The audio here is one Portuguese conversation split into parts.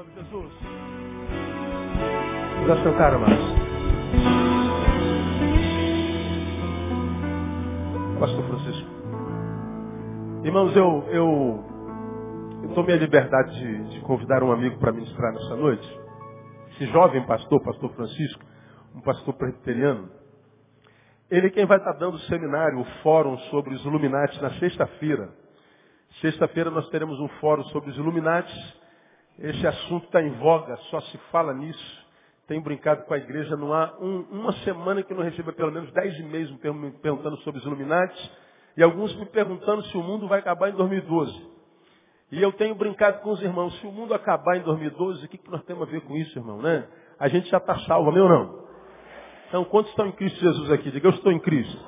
nome, Jesus. Dá seu cara. Pastor Francisco. Irmãos, eu, eu, eu tomei a liberdade de, de convidar um amigo para ministrar nessa noite. Esse jovem pastor, pastor Francisco, um pastor presbiteriano, ele é quem vai estar dando o seminário, o fórum sobre os Illuminati na sexta-feira. Sexta-feira nós teremos um fórum sobre os Illuminati. Esse assunto está em voga, só se fala nisso. Tenho brincado com a igreja, não há um, uma semana que não receba pelo menos dez e-mails me perguntando sobre os Illuminati. E alguns me perguntando se o mundo vai acabar em 2012. E eu tenho brincado com os irmãos, se o mundo acabar em 2012, o que, que nós temos a ver com isso, irmão? Né? A gente já está salvo, meu não? Então, quantos estão em Cristo Jesus aqui? Diga, eu estou em Cristo.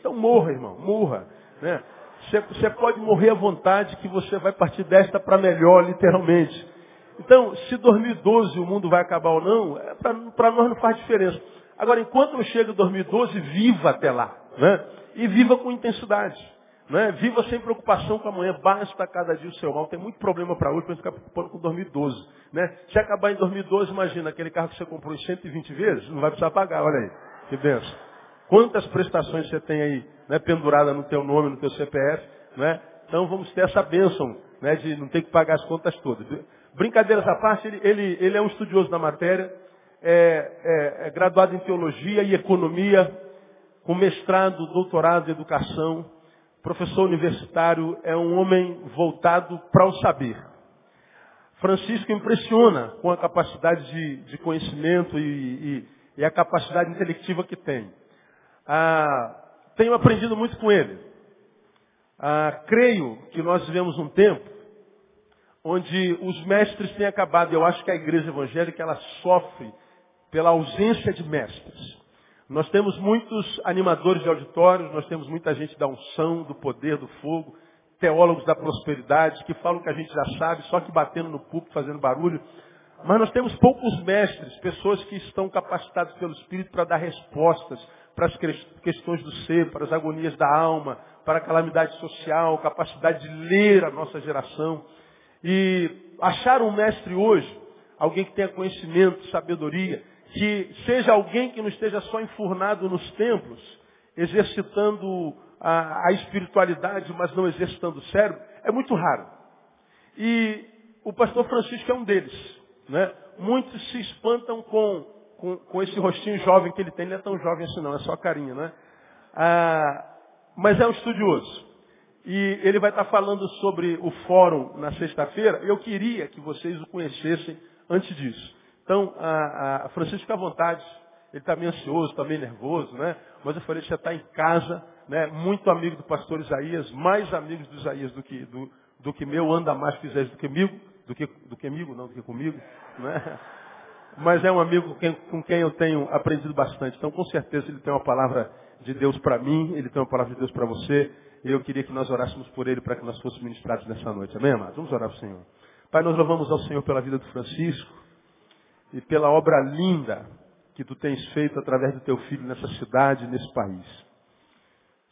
Então morra, irmão, morra. Né? Você, você pode morrer à vontade que você vai partir desta para melhor, literalmente. Então, se 2012 o mundo vai acabar ou não, é para nós não faz diferença. Agora, enquanto não chega 2012, viva até lá. Né? E viva com intensidade. Né? Viva sem preocupação com amanhã, basta cada dia o seu mal. Tem muito problema para hoje para ficar preocupando com 2012. Né? Se acabar em 2012, imagina, aquele carro que você comprou em 120 vezes, não vai precisar pagar, olha aí. Que benção. Quantas prestações você tem aí né, pendurada no teu nome, no teu CPF, né? Então vamos ter essa bênção né, de não ter que pagar as contas todas. Brincadeiras à parte, ele, ele, ele é um estudioso da matéria, é, é, é graduado em teologia e economia, com mestrado, doutorado em educação, professor universitário, é um homem voltado para o saber. Francisco impressiona com a capacidade de, de conhecimento e, e, e, a capacidade intelectiva que tem. Ah, tenho aprendido muito com ele. Ah, creio que nós vivemos um tempo onde os mestres têm acabado. Eu acho que a igreja evangélica ela sofre pela ausência de mestres. Nós temos muitos animadores de auditórios, nós temos muita gente da unção, do poder, do fogo, teólogos da prosperidade, que falam que a gente já sabe, só que batendo no púlpito, fazendo barulho. Mas nós temos poucos mestres, pessoas que estão capacitadas pelo Espírito para dar respostas para as questões do ser, para as agonias da alma, para a calamidade social, capacidade de ler a nossa geração. E achar um mestre hoje, alguém que tenha conhecimento, sabedoria, que seja alguém que não esteja só enfurnado nos templos, exercitando a, a espiritualidade, mas não exercitando o cérebro, é muito raro. E o pastor Francisco é um deles. Né? Muitos se espantam com, com, com, esse rostinho jovem que ele tem. Ele não é tão jovem assim não, é só carinha. Né? Ah, mas é um estudioso. E ele vai estar falando sobre o fórum na sexta-feira. Eu queria que vocês o conhecessem antes disso. Então, a, a Francisco fica à vontade. Ele está meio ansioso, está meio nervoso, né? Mas eu falei, você está em casa, né? Muito amigo do pastor Isaías, mais amigos do Isaías do que, do, do que meu, anda mais com Isaías do que comigo, do que, do que amigo, não do que comigo, né? Mas é um amigo com quem, eu tenho aprendido bastante. Então, com certeza, ele tem uma palavra de Deus para mim, ele tem uma palavra de Deus para você. E eu queria que nós orássemos por ele para que nós fôssemos ministrados nessa noite. Amém, amados? Vamos orar para o Senhor. Pai, nós louvamos ao Senhor pela vida do Francisco e pela obra linda que tu tens feito através do teu filho nessa cidade, nesse país.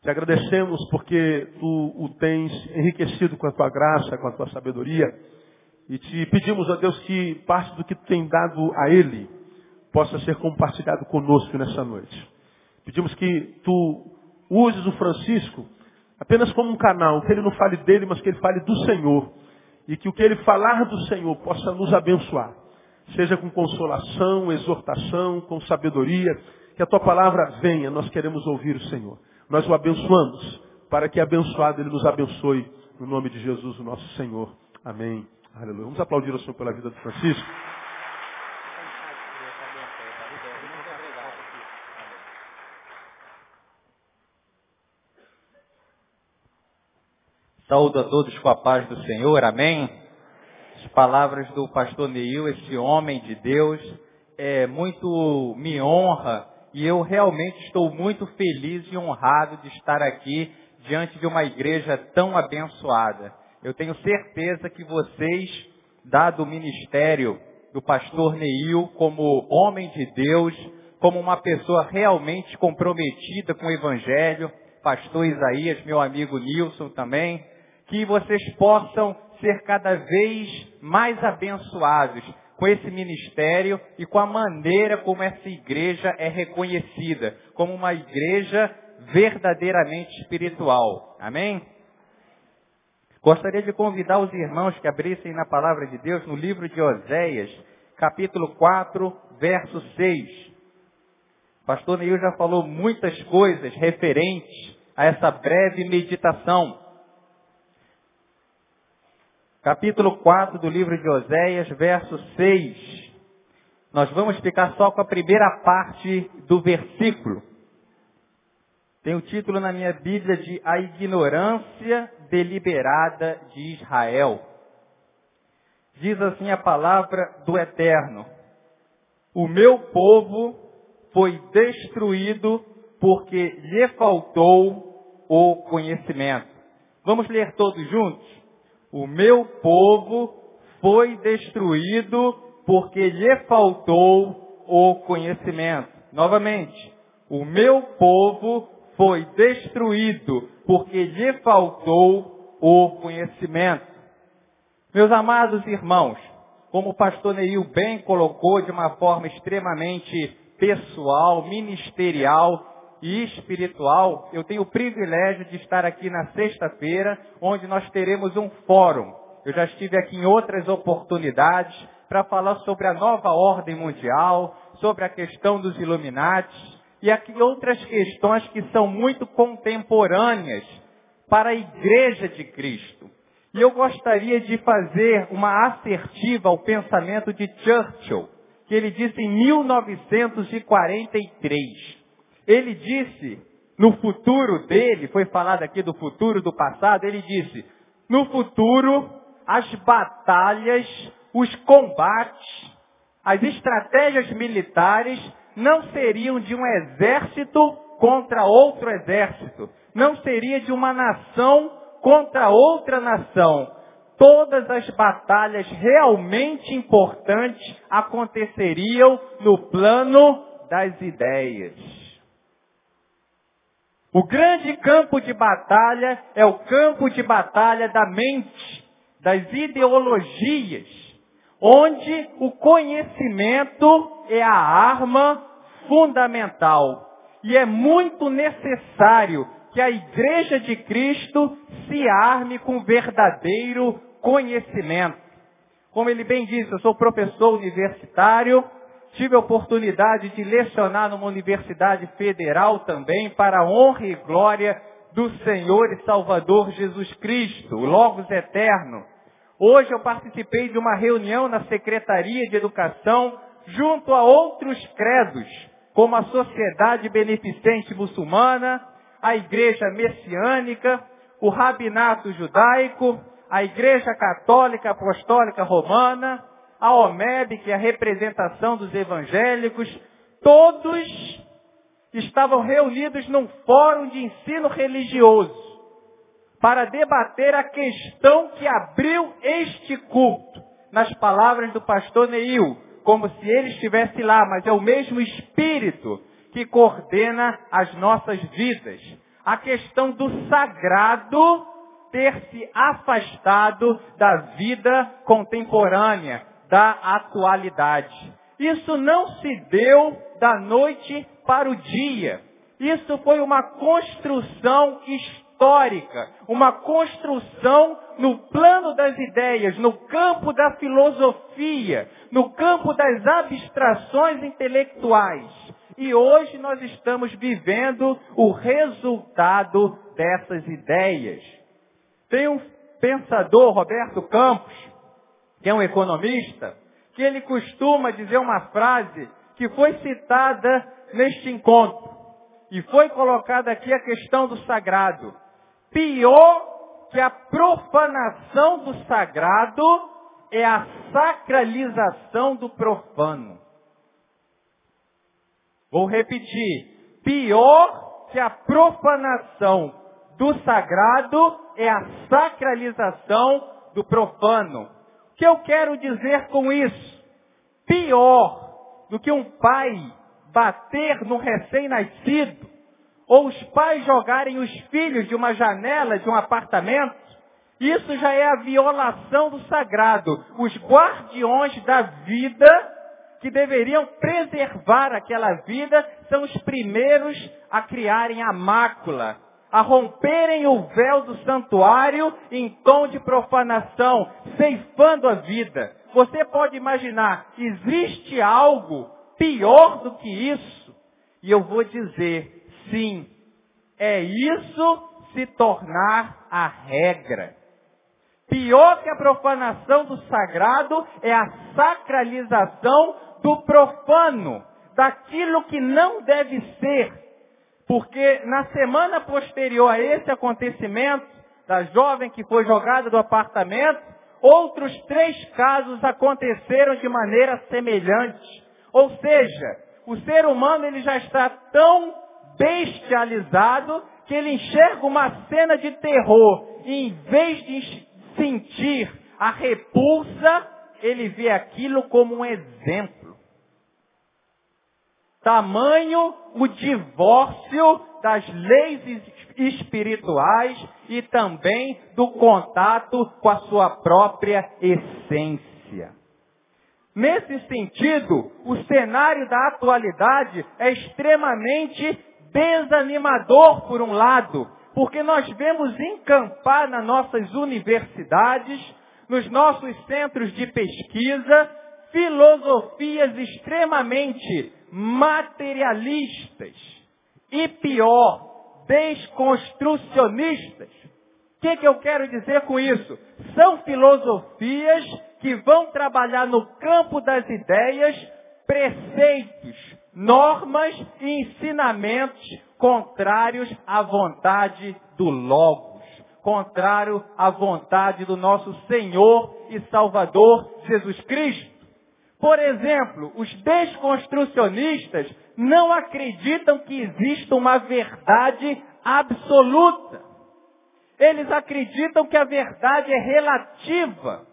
Te agradecemos porque tu o tens enriquecido com a tua graça, com a tua sabedoria. E te pedimos, ó Deus, que parte do que tu tem dado a ele possa ser compartilhado conosco nessa noite. Pedimos que tu uses o Francisco apenas como um canal, que ele não fale dele, mas que ele fale do Senhor. E que o que ele falar do Senhor possa nos abençoar seja com consolação, exortação, com sabedoria, que a tua palavra venha, nós queremos ouvir o Senhor. Nós o abençoamos, para que abençoado ele nos abençoe, no nome de Jesus, o nosso Senhor. Amém. Aleluia. Vamos aplaudir o Senhor pela vida do Francisco. Saúdo a todos com a paz do Senhor. Amém as palavras do pastor Neil, esse homem de Deus, é, muito me honra e eu realmente estou muito feliz e honrado de estar aqui diante de uma igreja tão abençoada. Eu tenho certeza que vocês, dado o ministério do pastor Neil como homem de Deus, como uma pessoa realmente comprometida com o evangelho, pastor Isaías, meu amigo Nilson também, que vocês possam ser cada vez mais abençoados com esse ministério e com a maneira como essa igreja é reconhecida, como uma igreja verdadeiramente espiritual. Amém? Gostaria de convidar os irmãos que abrissem na palavra de Deus no livro de Oséias, capítulo 4, verso 6. O pastor Neil já falou muitas coisas referentes a essa breve meditação. Capítulo 4 do livro de Oséias, verso 6. Nós vamos ficar só com a primeira parte do versículo. Tem o título na minha Bíblia de A Ignorância Deliberada de Israel. Diz assim a palavra do Eterno: O meu povo foi destruído porque lhe faltou o conhecimento. Vamos ler todos juntos? O meu povo foi destruído porque lhe faltou o conhecimento. Novamente, o meu povo foi destruído porque lhe faltou o conhecimento. Meus amados irmãos, como o pastor Neil bem colocou de uma forma extremamente pessoal, ministerial, e espiritual, eu tenho o privilégio de estar aqui na sexta-feira, onde nós teremos um fórum. Eu já estive aqui em outras oportunidades para falar sobre a nova ordem mundial, sobre a questão dos Illuminati e aqui outras questões que são muito contemporâneas para a Igreja de Cristo. E eu gostaria de fazer uma assertiva ao pensamento de Churchill, que ele disse em 1943. Ele disse, no futuro dele, foi falado aqui do futuro do passado, ele disse, no futuro, as batalhas, os combates, as estratégias militares não seriam de um exército contra outro exército. Não seria de uma nação contra outra nação. Todas as batalhas realmente importantes aconteceriam no plano das ideias. O grande campo de batalha é o campo de batalha da mente, das ideologias, onde o conhecimento é a arma fundamental. E é muito necessário que a Igreja de Cristo se arme com verdadeiro conhecimento. Como ele bem disse, eu sou professor universitário, Tive a oportunidade de lecionar numa universidade federal também, para a honra e glória do Senhor e Salvador Jesus Cristo, o Logos Eterno. Hoje eu participei de uma reunião na Secretaria de Educação junto a outros credos, como a Sociedade Beneficente Muçulmana, a Igreja Messiânica, o Rabinato Judaico, a Igreja Católica Apostólica Romana, a OMEB, que é a representação dos evangélicos, todos estavam reunidos num fórum de ensino religioso para debater a questão que abriu este culto, nas palavras do pastor Neil, como se ele estivesse lá, mas é o mesmo Espírito que coordena as nossas vidas. A questão do sagrado ter se afastado da vida contemporânea, da atualidade. Isso não se deu da noite para o dia. Isso foi uma construção histórica, uma construção no plano das ideias, no campo da filosofia, no campo das abstrações intelectuais. E hoje nós estamos vivendo o resultado dessas ideias. Tem um pensador, Roberto Campos, que é um economista, que ele costuma dizer uma frase que foi citada neste encontro. E foi colocada aqui a questão do sagrado. Pior que a profanação do sagrado é a sacralização do profano. Vou repetir. Pior que a profanação do sagrado é a sacralização do profano que eu quero dizer com isso? Pior do que um pai bater no recém-nascido, ou os pais jogarem os filhos de uma janela de um apartamento, Isso já é a violação do sagrado. Os guardiões da vida, que deveriam preservar aquela vida, são os primeiros a criarem a mácula, a romperem o véu do santuário em tom de profanação, ceifando a vida. Você pode imaginar, existe algo pior do que isso? E eu vou dizer, sim, é isso se tornar a regra. Pior que a profanação do sagrado é a sacralização do profano, daquilo que não deve ser. Porque na semana posterior a esse acontecimento, da jovem que foi jogada do apartamento, outros três casos aconteceram de maneira semelhante. Ou seja, o ser humano ele já está tão bestializado que ele enxerga uma cena de terror e em vez de sentir a repulsa, ele vê aquilo como um exemplo. Tamanho o divórcio das leis espirituais e também do contato com a sua própria essência. Nesse sentido, o cenário da atualidade é extremamente desanimador por um lado, porque nós vemos encampar nas nossas universidades, nos nossos centros de pesquisa, filosofias extremamente materialistas e pior, desconstrucionistas. O que, que eu quero dizer com isso? São filosofias que vão trabalhar no campo das ideias, preceitos, normas e ensinamentos contrários à vontade do Logos, contrário à vontade do nosso Senhor e Salvador Jesus Cristo. Por exemplo, os desconstrucionistas não acreditam que exista uma verdade absoluta. Eles acreditam que a verdade é relativa.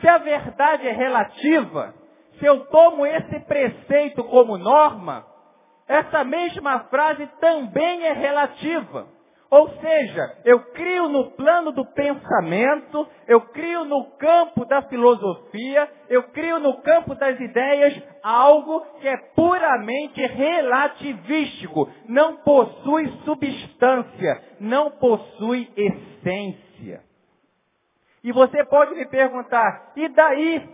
Se a verdade é relativa, se eu tomo esse preceito como norma, essa mesma frase também é relativa. Ou seja, eu crio no plano do pensamento, eu crio no campo da filosofia, eu crio no campo das ideias algo que é puramente relativístico, não possui substância, não possui essência. E você pode me perguntar, e daí?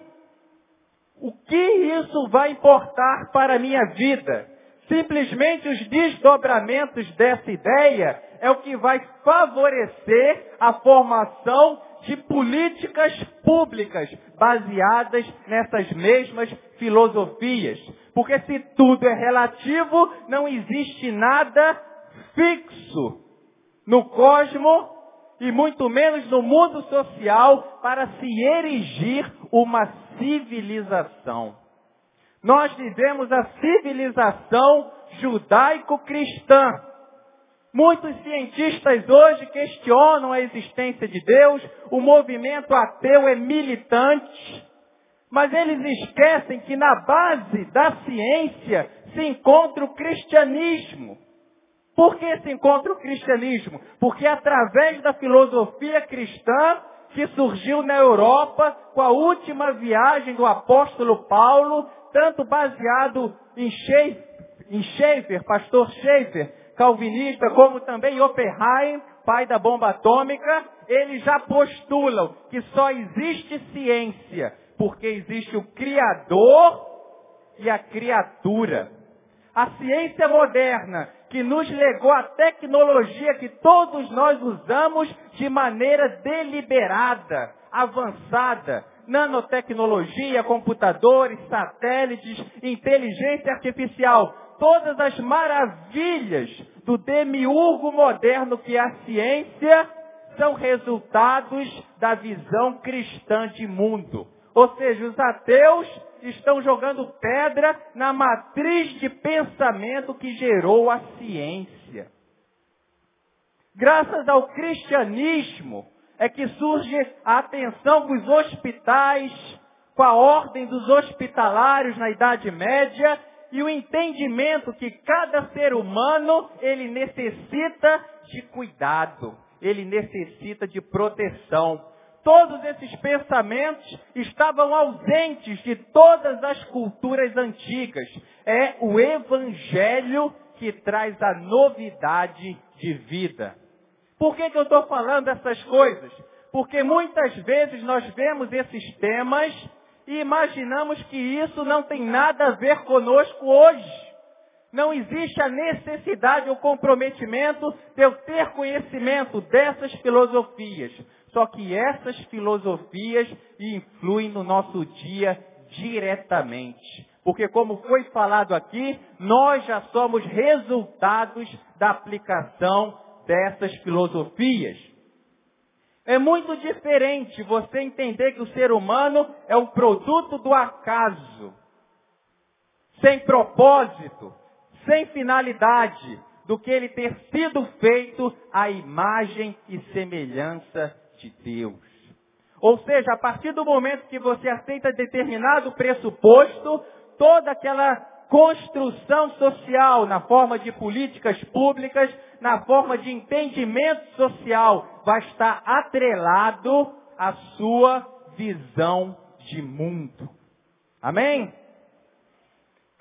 O que isso vai importar para a minha vida? Simplesmente os desdobramentos dessa ideia é o que vai favorecer a formação de políticas públicas baseadas nessas mesmas filosofias. Porque se tudo é relativo, não existe nada fixo no cosmo e muito menos no mundo social para se erigir uma civilização. Nós vivemos a civilização judaico-cristã Muitos cientistas hoje questionam a existência de Deus, o movimento ateu é militante, mas eles esquecem que na base da ciência se encontra o cristianismo. Por que se encontra o cristianismo? Porque através da filosofia cristã que surgiu na Europa com a última viagem do apóstolo Paulo, tanto baseado em Schaeffer, em Schaeffer pastor Schaeffer, calvinista, como também Oppenheim, pai da bomba atômica, eles já postulam que só existe ciência porque existe o Criador e a criatura. A ciência moderna, que nos legou a tecnologia que todos nós usamos de maneira deliberada, avançada, nanotecnologia, computadores, satélites, inteligência artificial, todas as maravilhas do demiurgo moderno que é a ciência são resultados da visão cristã de mundo. Ou seja, os ateus estão jogando pedra na matriz de pensamento que gerou a ciência. Graças ao cristianismo é que surge a atenção dos hospitais, com a ordem dos hospitalários na Idade Média e o entendimento que cada ser humano ele necessita de cuidado. ele necessita de proteção. Todos esses pensamentos estavam ausentes de todas as culturas antigas. É o Evangelho que traz a novidade de vida. Por que, que eu estou falando essas coisas? Porque muitas vezes nós vemos esses temas e imaginamos que isso não tem nada a ver conosco hoje. Não existe a necessidade ou comprometimento de eu ter conhecimento dessas filosofias. Só que essas filosofias influem no nosso dia diretamente. Porque, como foi falado aqui, nós já somos resultados da aplicação dessas filosofias. É muito diferente você entender que o ser humano é um produto do acaso, sem propósito, sem finalidade, do que ele ter sido feito à imagem e semelhança de Deus. Ou seja, a partir do momento que você aceita determinado pressuposto, toda aquela construção social na forma de políticas públicas, na forma de entendimento social, vai estar atrelado à sua visão de mundo. Amém?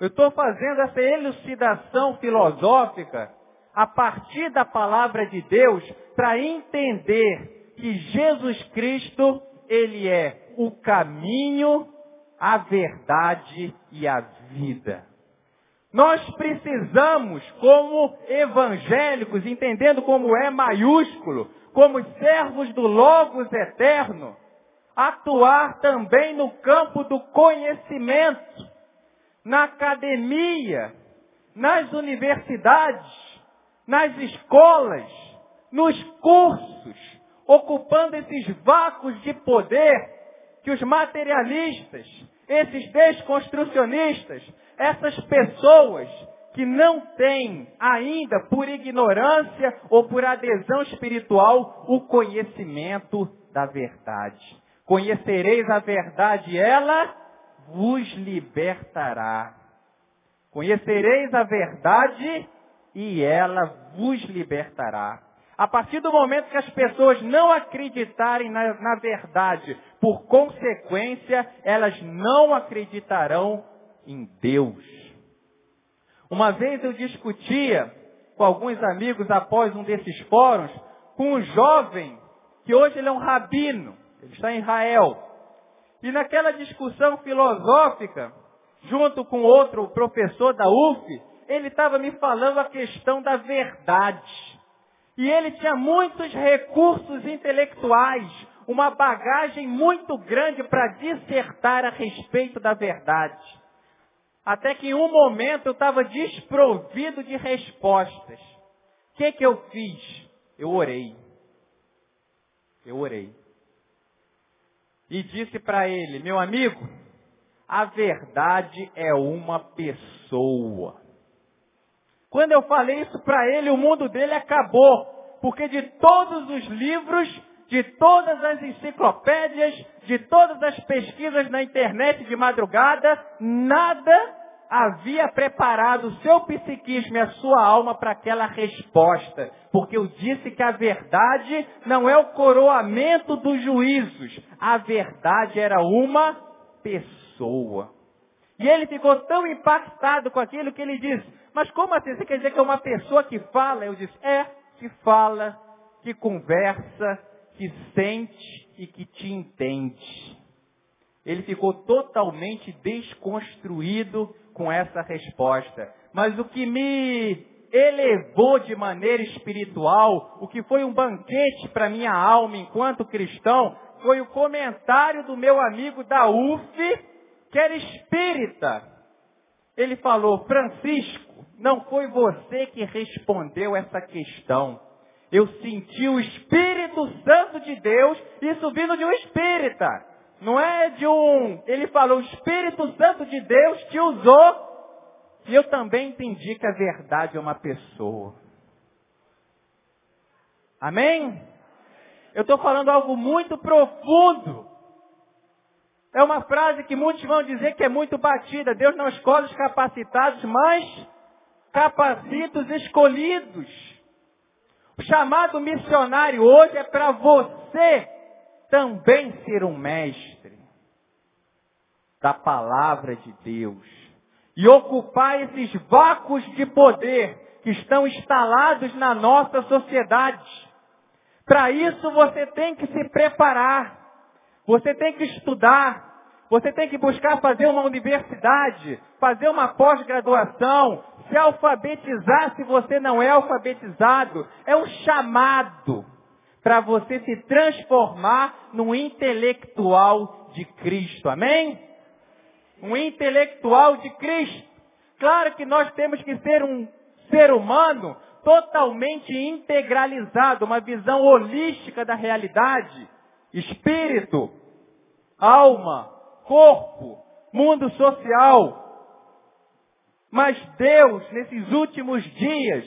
Eu estou fazendo essa elucidação filosófica a partir da palavra de Deus para entender que Jesus Cristo, Ele é o caminho, a verdade e a vida. Nós precisamos, como evangélicos, entendendo como é maiúsculo, como servos do Logos eterno, atuar também no campo do conhecimento, na academia, nas universidades, nas escolas, nos cursos, ocupando esses vácuos de poder que os materialistas, esses desconstrucionistas, essas pessoas que não têm ainda, por ignorância ou por adesão espiritual, o conhecimento da verdade. Conhecereis a verdade, ela vos libertará. Conhecereis a verdade e ela vos libertará. A partir do momento que as pessoas não acreditarem na, na verdade, por consequência, elas não acreditarão em Deus. Uma vez eu discutia com alguns amigos após um desses fóruns, com um jovem, que hoje ele é um rabino, ele está em Israel. E naquela discussão filosófica, junto com outro professor da UF, ele estava me falando a questão da verdade. E ele tinha muitos recursos intelectuais, uma bagagem muito grande para dissertar a respeito da verdade. Até que em um momento eu estava desprovido de respostas. O que, que eu fiz? Eu orei. Eu orei. E disse para ele, meu amigo, a verdade é uma pessoa. Quando eu falei isso para ele, o mundo dele acabou. Porque de todos os livros, de todas as enciclopédias, de todas as pesquisas na internet de madrugada, nada havia preparado o seu psiquismo e a sua alma para aquela resposta. Porque eu disse que a verdade não é o coroamento dos juízos. A verdade era uma pessoa. E ele ficou tão impactado com aquilo que ele disse, mas como assim? Você quer dizer que é uma pessoa que fala? Eu disse, é, que fala, que conversa, que sente e que te entende. Ele ficou totalmente desconstruído com essa resposta. Mas o que me elevou de maneira espiritual, o que foi um banquete para minha alma enquanto cristão, foi o comentário do meu amigo da UF, que era espírita. Ele falou, Francisco, não foi você que respondeu essa questão. Eu senti o Espírito Santo de Deus, isso vindo de um espírita. Não é de um. Ele falou, o Espírito Santo de Deus te usou. E eu também entendi que a verdade é uma pessoa. Amém? Eu estou falando algo muito profundo. É uma frase que muitos vão dizer que é muito batida. Deus não escolhe os capacitados, mas capacita os escolhidos. O chamado missionário hoje é para você também ser um mestre da palavra de Deus e ocupar esses vácuos de poder que estão instalados na nossa sociedade. Para isso você tem que se preparar, você tem que estudar, você tem que buscar fazer uma universidade, fazer uma pós-graduação, se alfabetizar se você não é alfabetizado. É um chamado para você se transformar num intelectual de Cristo. Amém? Um intelectual de Cristo. Claro que nós temos que ser um ser humano totalmente integralizado, uma visão holística da realidade. Espírito, alma, corpo, mundo social. Mas Deus, nesses últimos dias,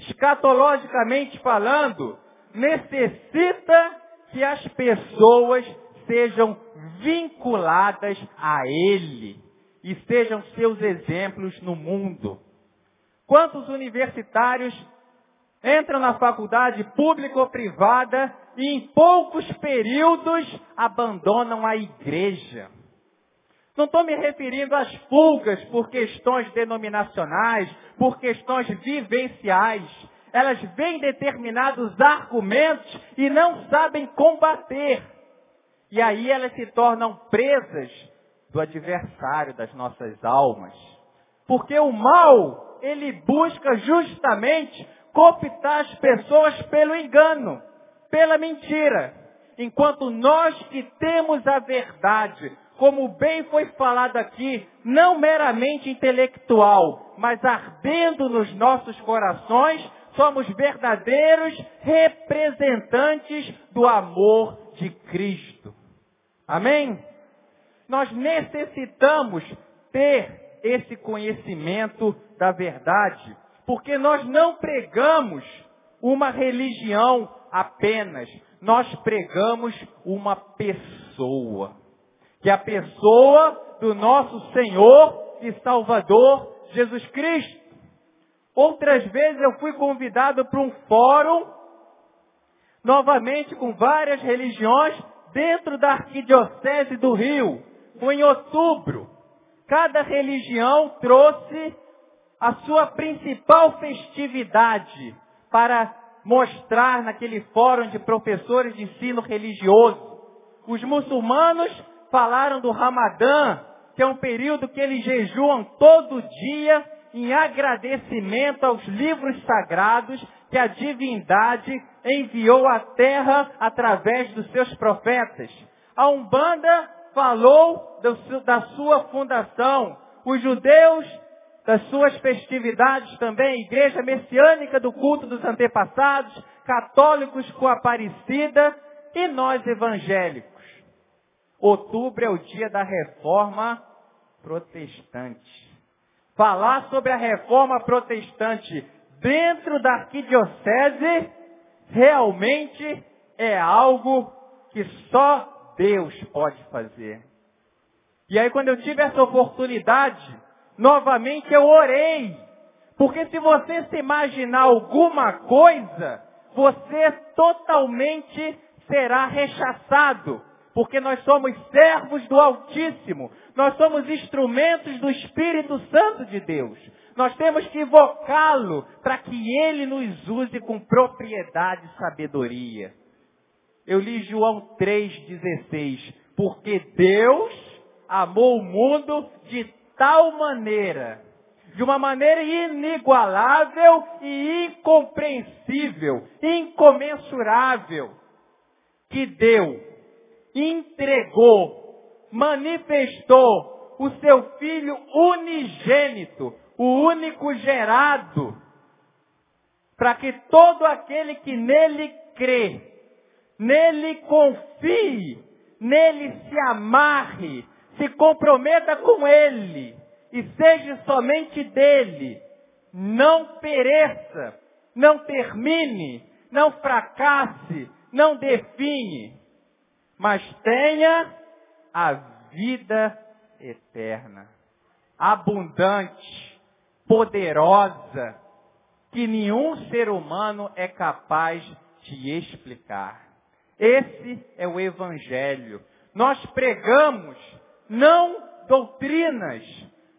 escatologicamente falando, necessita que as pessoas sejam vinculadas a Ele e sejam seus exemplos no mundo. Quantos universitários entram na faculdade pública ou privada e em poucos períodos abandonam a igreja? Não estou me referindo às fugas por questões denominacionais, por questões vivenciais. Elas veem determinados argumentos e não sabem combater. E aí elas se tornam presas do adversário das nossas almas. Porque o mal, ele busca justamente cooptar as pessoas pelo engano, pela mentira. Enquanto nós que temos a verdade, como bem foi falado aqui, não meramente intelectual, mas ardendo nos nossos corações, somos verdadeiros representantes do amor de Cristo. Amém? Nós necessitamos ter esse conhecimento da verdade, porque nós não pregamos uma religião apenas, nós pregamos uma pessoa que a pessoa do nosso Senhor e Salvador Jesus Cristo. Outras vezes eu fui convidado para um fórum, novamente com várias religiões, dentro da Arquidiocese do Rio. Foi em outubro. Cada religião trouxe a sua principal festividade para mostrar naquele fórum de professores de ensino religioso. Os muçulmanos falaram do Ramadã, que é um período que eles jejuam todo dia em agradecimento aos livros sagrados que a divindade enviou à terra através dos seus profetas. A Umbanda falou da sua fundação. Os judeus das suas festividades também, igreja messiânica do culto dos antepassados, católicos com a Aparecida e nós evangélicos. Outubro é o dia da reforma protestante. Falar sobre a reforma protestante dentro da arquidiocese realmente é algo que só Deus pode fazer. E aí quando eu tive essa oportunidade, novamente eu orei. Porque se você se imaginar alguma coisa, você totalmente será rechaçado porque nós somos servos do Altíssimo, nós somos instrumentos do Espírito Santo de Deus. Nós temos que invocá-lo para que ele nos use com propriedade e sabedoria. Eu li João 3,16, porque Deus amou o mundo de tal maneira, de uma maneira inigualável e incompreensível, incomensurável, que deu entregou, manifestou o seu Filho unigênito, o único gerado, para que todo aquele que nele crê, nele confie, nele se amarre, se comprometa com ele e seja somente dele, não pereça, não termine, não fracasse, não define, mas tenha a vida eterna, abundante, poderosa, que nenhum ser humano é capaz de explicar. Esse é o Evangelho. Nós pregamos não doutrinas,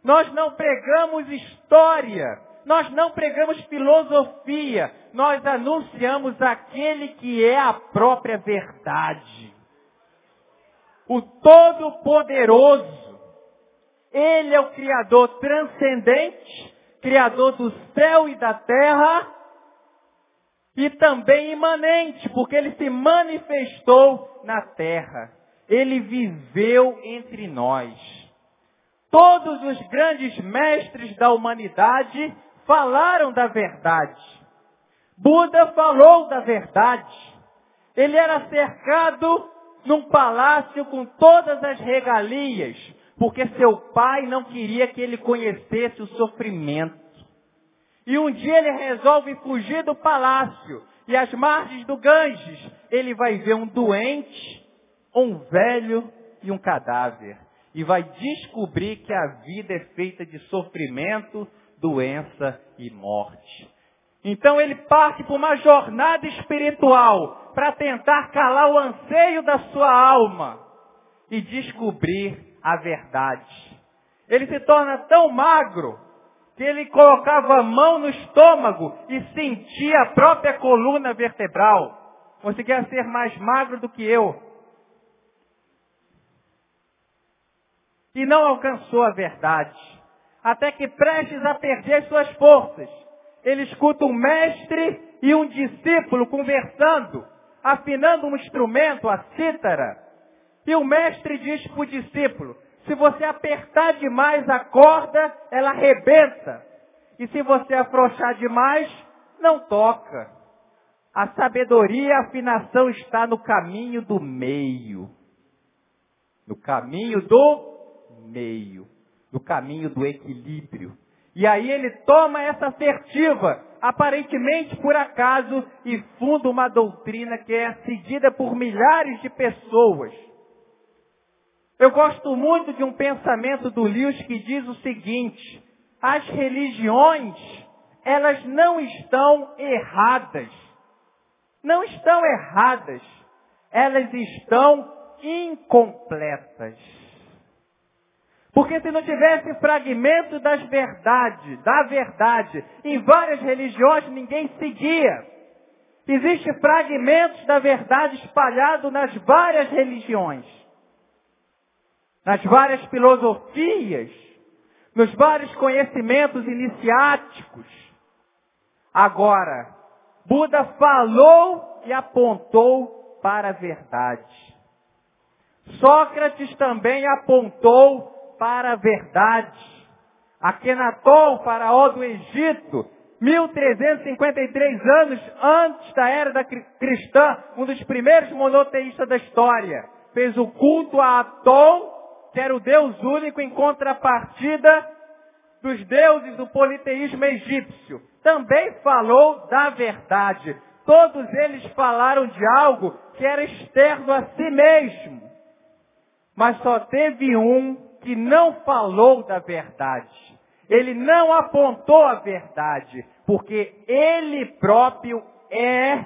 nós não pregamos história, nós não pregamos filosofia, nós anunciamos aquele que é a própria verdade. O Todo-Poderoso. Ele é o Criador transcendente, Criador do céu e da terra, e também imanente, porque ele se manifestou na terra. Ele viveu entre nós. Todos os grandes mestres da humanidade falaram da verdade. Buda falou da verdade. Ele era cercado num palácio com todas as regalias, porque seu pai não queria que ele conhecesse o sofrimento. E um dia ele resolve fugir do palácio. E às margens do Ganges, ele vai ver um doente, um velho e um cadáver. E vai descobrir que a vida é feita de sofrimento, doença e morte. Então ele parte por uma jornada espiritual para tentar calar o anseio da sua alma e descobrir a verdade. Ele se torna tão magro que ele colocava a mão no estômago e sentia a própria coluna vertebral. Você quer ser mais magro do que eu? E não alcançou a verdade. Até que prestes a perder suas forças, ele escuta um mestre e um discípulo conversando, afinando um instrumento, a cítara. E o mestre diz para o discípulo, se você apertar demais a corda, ela arrebenta. E se você afrouxar demais, não toca. A sabedoria e a afinação está no caminho do meio. No caminho do meio. No caminho do equilíbrio. E aí ele toma essa assertiva, aparentemente por acaso, e funda uma doutrina que é seguida por milhares de pessoas. Eu gosto muito de um pensamento do Lewis que diz o seguinte, as religiões, elas não estão erradas. Não estão erradas. Elas estão incompletas. Porque se não tivesse fragmento das verdades, da verdade, em várias religiões ninguém seguia. Existem fragmentos da verdade espalhados nas várias religiões nas várias filosofias, nos vários conhecimentos iniciáticos. Agora, Buda falou e apontou para a verdade. Sócrates também apontou para a verdade. Akenaton, faraó do Egito, 1353 anos antes da era da cristã, um dos primeiros monoteístas da história, fez o culto a Atom que era o Deus único em contrapartida dos deuses do politeísmo egípcio. Também falou da verdade. Todos eles falaram de algo que era externo a si mesmo. Mas só teve um que não falou da verdade. Ele não apontou a verdade, porque ele próprio é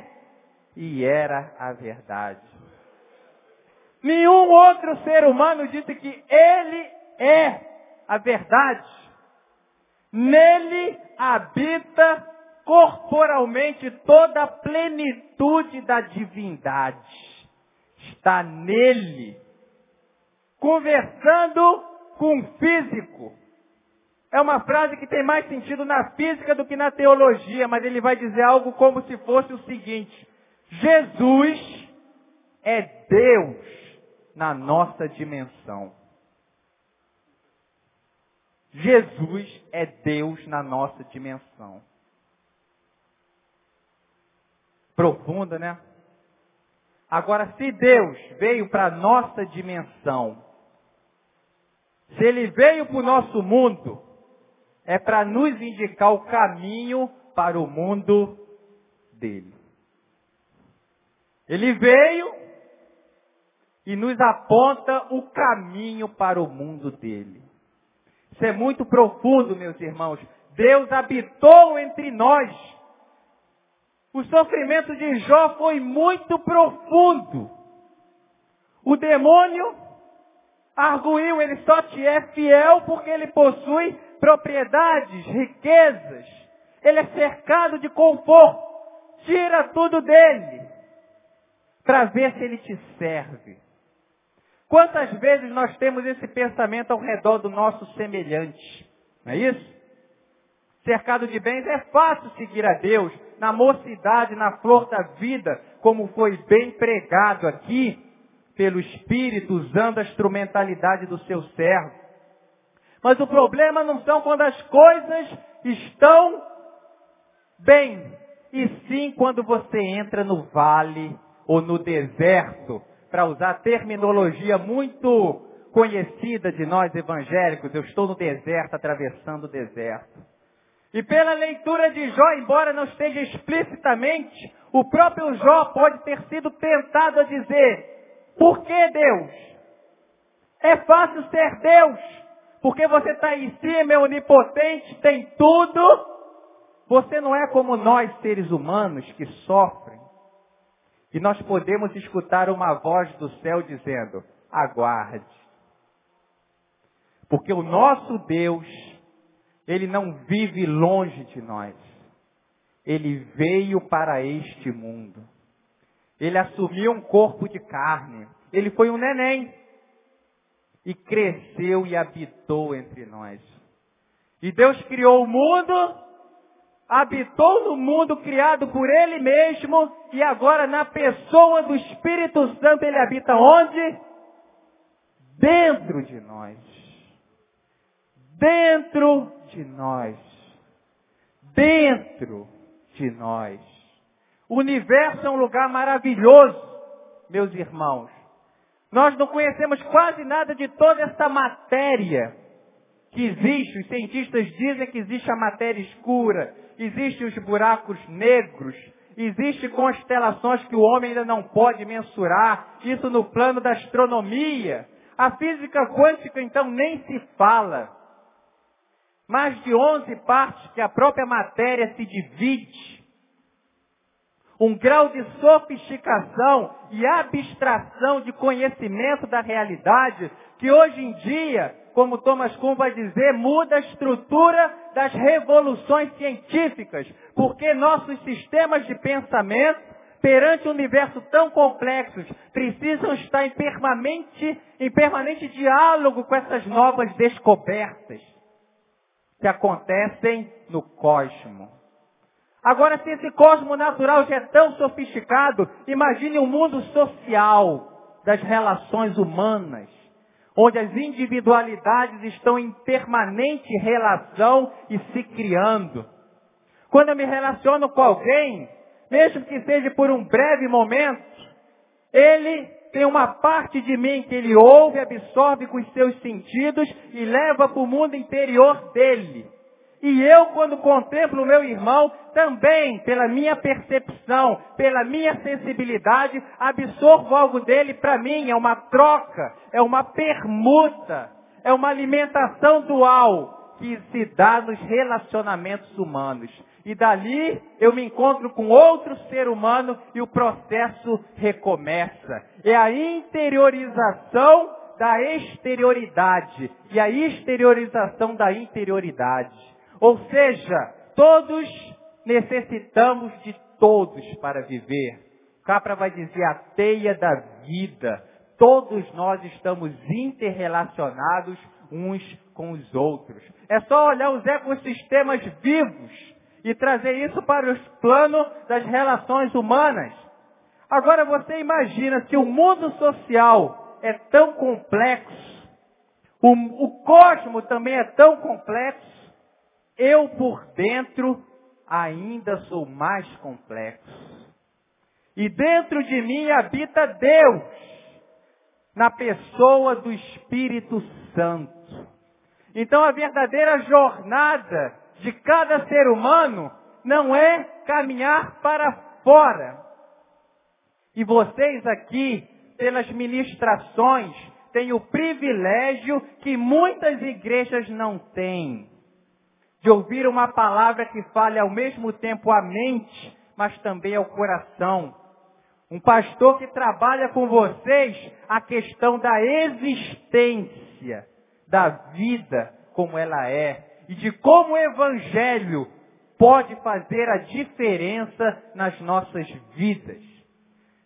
e era a verdade. Nenhum outro ser humano disse que ele é a verdade. Nele habita corporalmente toda a plenitude da divindade. Está nele. Conversando com físico. É uma frase que tem mais sentido na física do que na teologia, mas ele vai dizer algo como se fosse o seguinte: Jesus é Deus na nossa dimensão. Jesus é Deus na nossa dimensão. Profunda, né? Agora, se Deus veio para a nossa dimensão, se Ele veio para o nosso mundo, é para nos indicar o caminho para o mundo dele. Ele veio e nos aponta o caminho para o mundo dele. Isso é muito profundo, meus irmãos. Deus habitou entre nós O sofrimento de Jó foi muito profundo. O demônio arguiu, ele só te é fiel porque ele possui propriedades, riquezas. Ele é cercado de conforto. Tira tudo dele para ver se ele te serve. Quantas vezes nós temos esse pensamento ao redor do nosso semelhante? Não é isso? Cercado de bens, é fácil seguir a Deus na mocidade, na flor da vida, como foi bem pregado aqui pelo Espírito, usando a instrumentalidade do seu servo. Mas o problema não são quando as coisas estão bem, e sim quando você entra no vale ou no deserto, para usar terminologia muito conhecida de nós evangélicos, eu estou no deserto, atravessando o deserto. E pela leitura de Jó, embora não esteja explicitamente, o próprio Jó pode ter sido tentado a dizer, por que Deus? É fácil ser Deus, porque você está em cima, é onipotente, tem tudo. Você não é como nós, seres humanos, que sofrem. E nós podemos escutar uma voz do céu dizendo, aguarde. Porque o nosso Deus ele não vive longe de nós. Ele veio para este mundo. Ele assumiu um corpo de carne. Ele foi um neném. E cresceu e habitou entre nós. E Deus criou o mundo, habitou no mundo criado por Ele mesmo, e agora na pessoa do Espírito Santo Ele habita onde? Dentro de nós. Dentro de nós. Dentro de nós. O universo é um lugar maravilhoso, meus irmãos. Nós não conhecemos quase nada de toda essa matéria que existe. Os cientistas dizem que existe a matéria escura, existem os buracos negros, existem constelações que o homem ainda não pode mensurar, isso no plano da astronomia. A física quântica, então, nem se fala mais de 11 partes que a própria matéria se divide. Um grau de sofisticação e abstração de conhecimento da realidade que hoje em dia, como Thomas Kuhn vai dizer, muda a estrutura das revoluções científicas, porque nossos sistemas de pensamento perante um universo tão complexo, precisam estar em permanente, em permanente diálogo com essas novas descobertas que acontecem no cosmo. Agora, se esse cosmo natural já é tão sofisticado, imagine o um mundo social das relações humanas, onde as individualidades estão em permanente relação e se criando. Quando eu me relaciono com alguém, mesmo que seja por um breve momento, ele tem uma parte de mim que ele ouve, absorve com os seus sentidos e leva para o mundo interior dele. E eu, quando contemplo o meu irmão, também, pela minha percepção, pela minha sensibilidade, absorvo algo dele para mim. É uma troca, é uma permuta, é uma alimentação dual que se dá nos relacionamentos humanos. E dali eu me encontro com outro ser humano e o processo recomeça. É a interiorização da exterioridade e a exteriorização da interioridade. Ou seja, todos necessitamos de todos para viver. Capra vai dizer a teia da vida. Todos nós estamos interrelacionados uns com os outros. É só olhar os ecossistemas vivos e trazer isso para os planos das relações humanas. Agora você imagina se o mundo social é tão complexo, o, o cosmo também é tão complexo, eu por dentro ainda sou mais complexo. E dentro de mim habita Deus, na pessoa do Espírito Santo. Então a verdadeira jornada de cada ser humano não é caminhar para fora. E vocês aqui, pelas ministrações, têm o privilégio que muitas igrejas não têm. De ouvir uma palavra que fale ao mesmo tempo a mente, mas também ao coração. Um pastor que trabalha com vocês a questão da existência, da vida como ela é, e de como o Evangelho pode fazer a diferença nas nossas vidas.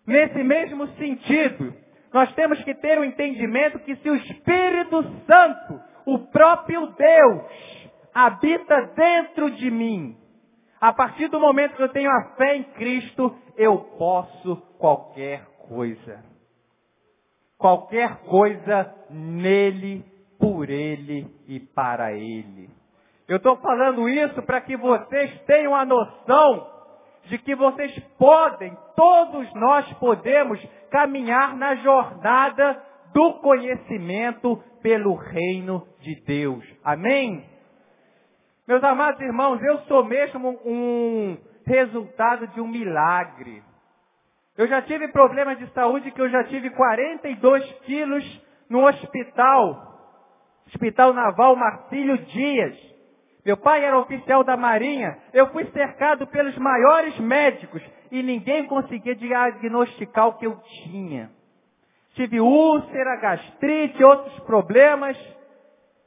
Nesse mesmo sentido, nós temos que ter o um entendimento que se o Espírito Santo, o próprio Deus, habita dentro de mim, a partir do momento que eu tenho a fé em Cristo, eu posso qualquer coisa. Qualquer coisa nele, por ele e para ele. Eu estou falando isso para que vocês tenham a noção de que vocês podem, todos nós podemos caminhar na jornada do conhecimento pelo reino de Deus. Amém? Meus amados irmãos, eu sou mesmo um resultado de um milagre. Eu já tive problemas de saúde que eu já tive 42 quilos no hospital, Hospital Naval Marcílio Dias. Meu pai era oficial da Marinha. Eu fui cercado pelos maiores médicos e ninguém conseguia diagnosticar o que eu tinha. Tive úlcera, gastrite, outros problemas,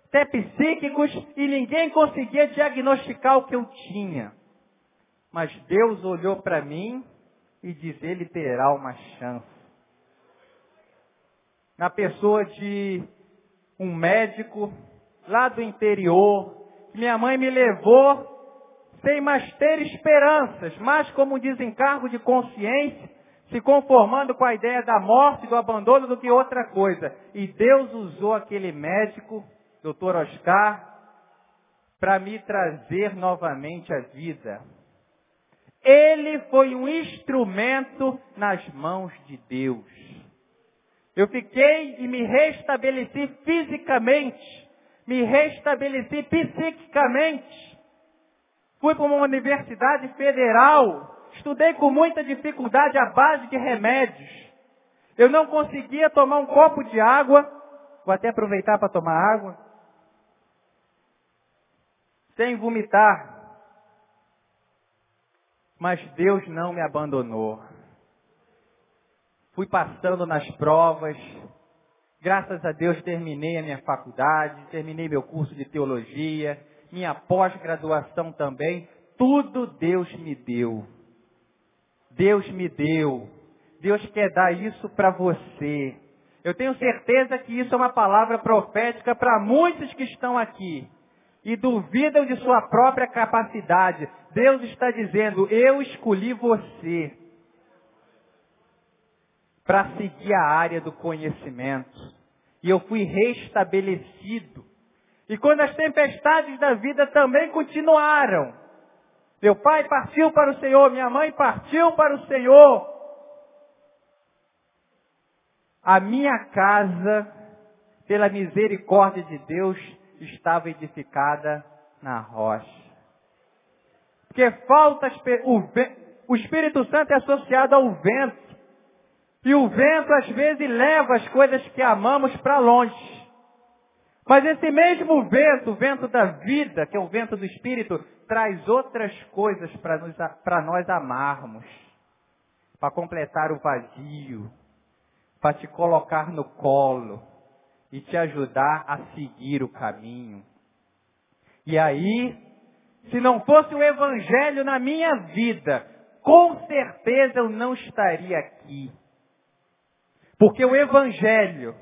até psíquicos, e ninguém conseguia diagnosticar o que eu tinha. Mas Deus olhou para mim e disse: Ele terá uma chance. Na pessoa de um médico lá do interior, minha mãe me levou sem mais ter esperanças, mas como um desencargo de consciência, se conformando com a ideia da morte, do abandono, do que outra coisa. E Deus usou aquele médico, doutor Oscar, para me trazer novamente a vida. Ele foi um instrumento nas mãos de Deus. Eu fiquei e me restabeleci fisicamente me restabeleci psiquicamente. Fui para uma universidade federal, estudei com muita dificuldade a base de remédios. Eu não conseguia tomar um copo de água, vou até aproveitar para tomar água, sem vomitar. Mas Deus não me abandonou. Fui passando nas provas, Graças a Deus terminei a minha faculdade, terminei meu curso de teologia, minha pós-graduação também. Tudo Deus me deu. Deus me deu. Deus quer dar isso para você. Eu tenho certeza que isso é uma palavra profética para muitos que estão aqui e duvidam de sua própria capacidade. Deus está dizendo: Eu escolhi você para seguir a área do conhecimento. E eu fui restabelecido. E quando as tempestades da vida também continuaram, meu pai partiu para o Senhor, minha mãe partiu para o Senhor, a minha casa, pela misericórdia de Deus, estava edificada na rocha. Porque falta o Espírito Santo é associado ao vento. E o vento às vezes leva as coisas que amamos para longe. Mas esse mesmo vento, o vento da vida, que é o vento do Espírito, traz outras coisas para nós amarmos. Para completar o vazio. Para te colocar no colo. E te ajudar a seguir o caminho. E aí, se não fosse o Evangelho na minha vida, com certeza eu não estaria aqui. Porque o Evangelho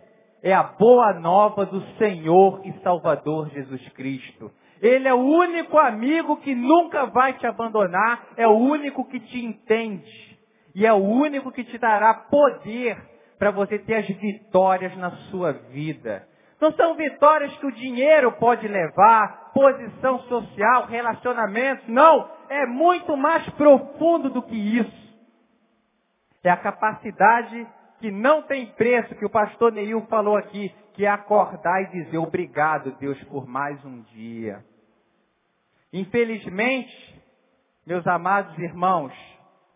é a boa nova do Senhor e Salvador Jesus Cristo. Ele é o único amigo que nunca vai te abandonar, é o único que te entende. E é o único que te dará poder para você ter as vitórias na sua vida. Não são vitórias que o dinheiro pode levar, posição social, relacionamentos. Não, é muito mais profundo do que isso. É a capacidade que não tem preço, que o pastor Neil falou aqui, que é acordar e dizer obrigado, Deus, por mais um dia. Infelizmente, meus amados irmãos,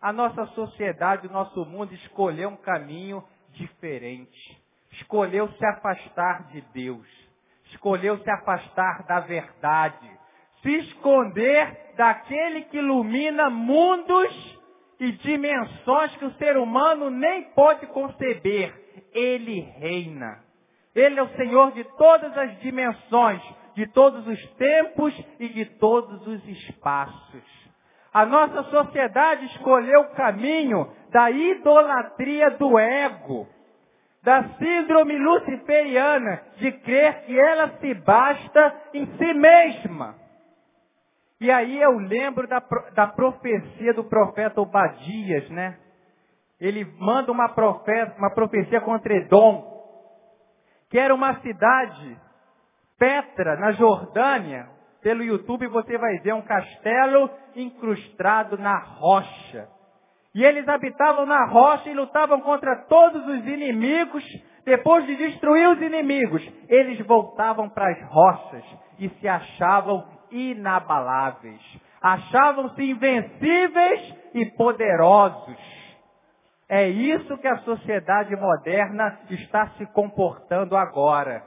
a nossa sociedade, o nosso mundo escolheu um caminho diferente. Escolheu se afastar de Deus. Escolheu se afastar da verdade. Se esconder daquele que ilumina mundos e dimensões que o ser humano nem pode conceber. Ele reina. Ele é o Senhor de todas as dimensões, de todos os tempos e de todos os espaços. A nossa sociedade escolheu o caminho da idolatria do ego, da síndrome luciferiana de crer que ela se basta em si mesma. E aí eu lembro da, da profecia do profeta Obadias, né? Ele manda uma, profeta, uma profecia contra Edom, que era uma cidade, Petra, na Jordânia. Pelo YouTube você vai ver um castelo incrustado na rocha. E eles habitavam na rocha e lutavam contra todos os inimigos. Depois de destruir os inimigos, eles voltavam para as rochas e se achavam inabaláveis. Achavam-se invencíveis e poderosos. É isso que a sociedade moderna está se comportando agora.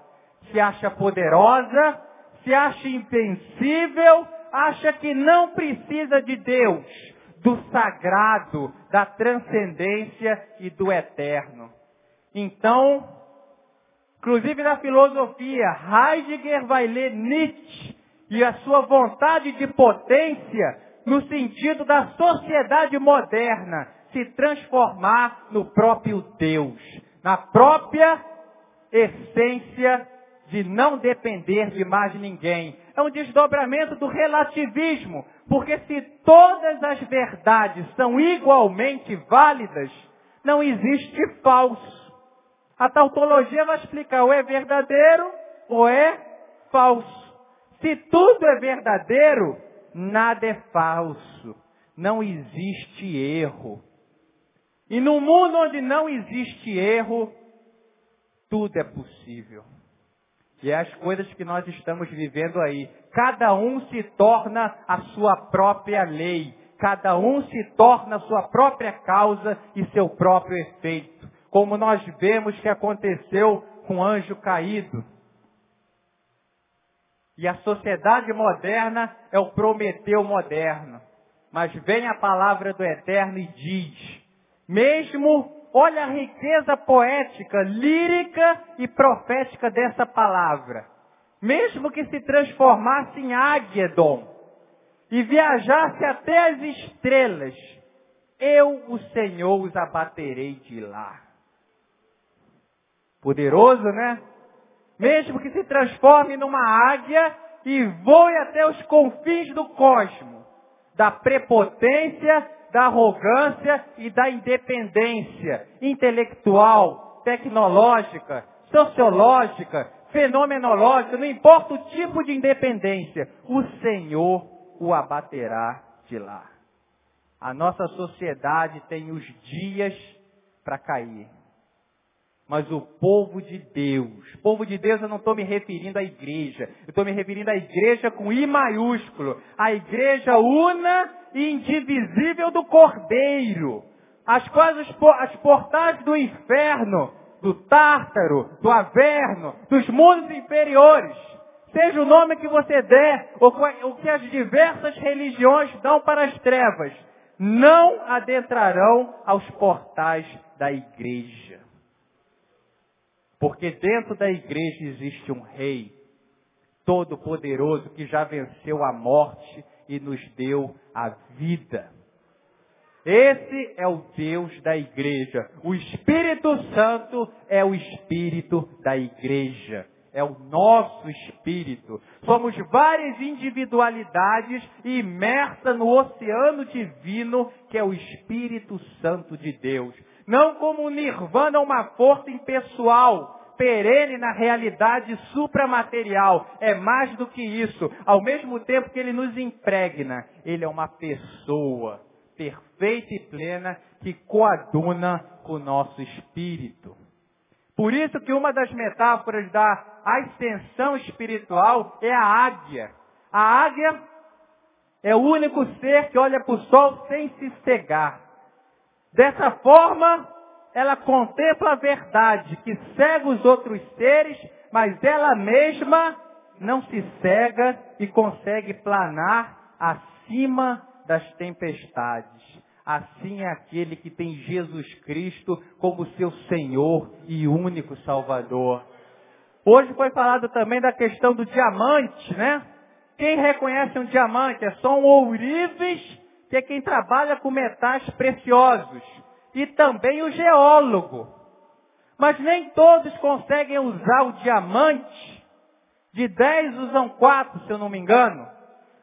Se acha poderosa, se acha invencível, acha que não precisa de Deus, do sagrado, da transcendência e do eterno. Então, inclusive na filosofia, Heidegger vai ler Nietzsche e a sua vontade de potência no sentido da sociedade moderna se transformar no próprio Deus, na própria essência de não depender de mais ninguém. É um desdobramento do relativismo, porque se todas as verdades são igualmente válidas, não existe falso. A tautologia vai explicar ou é verdadeiro ou é falso. Se tudo é verdadeiro, nada é falso. Não existe erro. E no mundo onde não existe erro, tudo é possível. E é as coisas que nós estamos vivendo aí. Cada um se torna a sua própria lei. Cada um se torna a sua própria causa e seu próprio efeito. Como nós vemos que aconteceu com o anjo caído. E a sociedade moderna é o Prometeu moderno. Mas vem a palavra do Eterno e diz, mesmo, olha a riqueza poética, lírica e profética dessa palavra. Mesmo que se transformasse em Águedon e viajasse até as estrelas, eu, o Senhor, os abaterei de lá. Poderoso, né? mesmo que se transforme numa águia e voe até os confins do cosmos, da prepotência, da arrogância e da independência intelectual, tecnológica, sociológica, fenomenológica, não importa o tipo de independência, o Senhor o abaterá de lá. A nossa sociedade tem os dias para cair mas o povo de Deus. Povo de Deus eu não estou me referindo à igreja. Eu estou me referindo à igreja com I maiúsculo. A igreja una e indivisível do Cordeiro. As quais as portais do inferno, do Tártaro, do Averno, dos mundos inferiores. Seja o nome que você der, ou o que as diversas religiões dão para as trevas, não adentrarão aos portais da igreja. Porque dentro da igreja existe um rei todo-poderoso que já venceu a morte e nos deu a vida. Esse é o Deus da igreja. O Espírito Santo é o Espírito da igreja. É o nosso espírito. Somos várias individualidades imersas no oceano divino que é o Espírito Santo de Deus. Não como nirvana, uma força impessoal, perene na realidade supramaterial. É mais do que isso. Ao mesmo tempo que ele nos impregna, ele é uma pessoa perfeita e plena que coaduna com o nosso espírito. Por isso que uma das metáforas da ascensão espiritual é a águia. A águia é o único ser que olha para o sol sem se cegar. Dessa forma, ela contempla a verdade que cega os outros seres, mas ela mesma não se cega e consegue planar acima das tempestades. assim é aquele que tem Jesus Cristo como seu Senhor e único Salvador. Hoje foi falado também da questão do diamante, né? Quem reconhece um diamante é só um ourives, que é quem trabalha com metais preciosos. E também o geólogo. Mas nem todos conseguem usar o diamante. De 10 usam 4, se eu não me engano.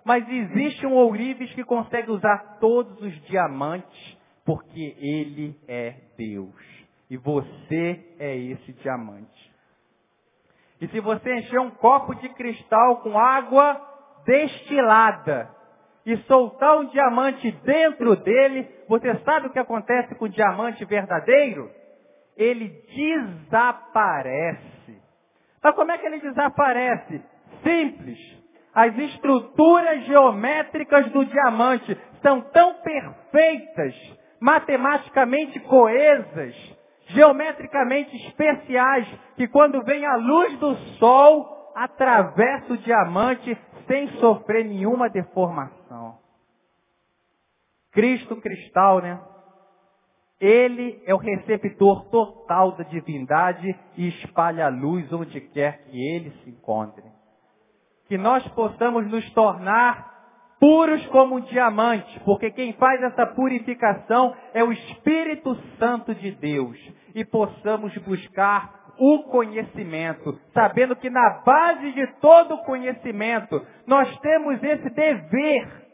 Mas existe um ourives que consegue usar todos os diamantes, porque ele é Deus. E você é esse diamante. E se você encher um copo de cristal com água destilada e soltar um diamante dentro dele, você sabe o que acontece com o diamante verdadeiro? Ele desaparece. Mas como é que ele desaparece? Simples. As estruturas geométricas do diamante são tão perfeitas, matematicamente coesas, geometricamente especiais, que quando vem a luz do sol, atravessa o diamante sem sofrer nenhuma deformação. Cristo cristal, né? Ele é o receptor total da divindade e espalha a luz onde quer que ele se encontre. Que nós possamos nos tornar puros como um diamante, porque quem faz essa purificação é o Espírito Santo de Deus. E possamos buscar o conhecimento, sabendo que na base de todo conhecimento nós temos esse dever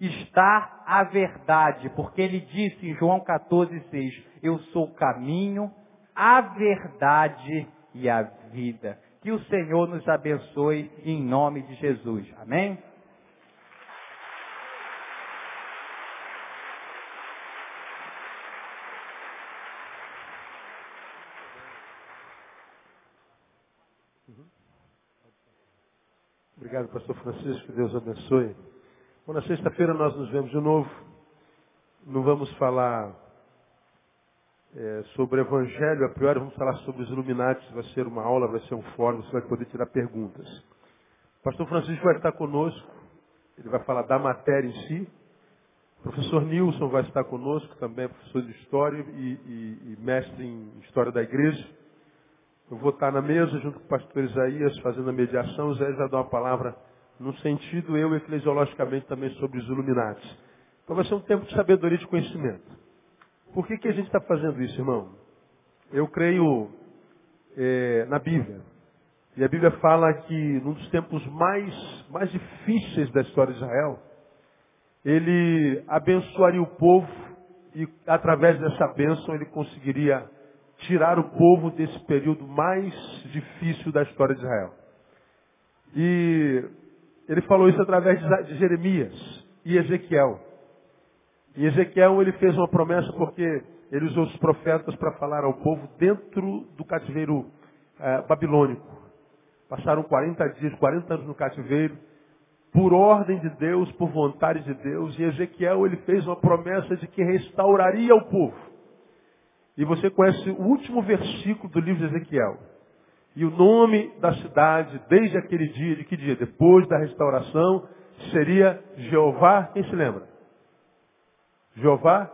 está a verdade, porque ele disse em João 14,6, eu sou o caminho, a verdade e a vida. Que o Senhor nos abençoe em nome de Jesus. Amém? Obrigado, pastor Francisco. Que Deus abençoe. Bom, na sexta-feira nós nos vemos de novo. Não vamos falar é, sobre o Evangelho, a priori vamos falar sobre os Illuminati. Vai ser uma aula, vai ser um fórum, você vai poder tirar perguntas. O pastor Francisco vai estar conosco. Ele vai falar da matéria em si. O professor Nilson vai estar conosco, também é professor de História e, e, e mestre em História da Igreja. Eu vou estar na mesa junto com o pastor Isaías, fazendo a mediação. O Isaías vai dar uma palavra no sentido, eu, eclesiologicamente, também sobre os iluminados. Então vai ser um tempo de sabedoria e de conhecimento. Por que, que a gente está fazendo isso, irmão? Eu creio é, na Bíblia. E a Bíblia fala que num dos tempos mais, mais difíceis da história de Israel, ele abençoaria o povo e através dessa bênção ele conseguiria tirar o povo desse período mais difícil da história de Israel. E ele falou isso através de Jeremias e Ezequiel. E Ezequiel ele fez uma promessa porque ele usou os profetas para falar ao povo dentro do cativeiro eh, babilônico. Passaram 40 dias, 40 anos no cativeiro, por ordem de Deus, por vontade de Deus. E Ezequiel ele fez uma promessa de que restauraria o povo. E você conhece o último versículo do livro de Ezequiel. E o nome da cidade, desde aquele dia, de que dia? Depois da restauração, seria Jeová. Quem se lembra? Jeová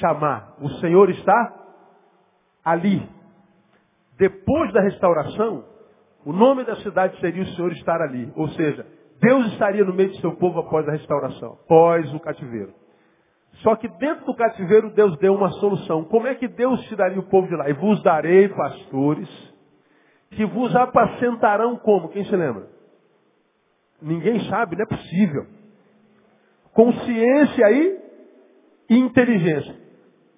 chamar. O Senhor está ali. Depois da restauração, o nome da cidade seria o Senhor estar ali. Ou seja, Deus estaria no meio do seu povo após a restauração, após o cativeiro. Só que dentro do cativeiro Deus deu uma solução. Como é que Deus tiraria o povo de lá? E vos darei pastores que vos apacentarão como? Quem se lembra? Ninguém sabe, não é possível. Consciência aí e inteligência.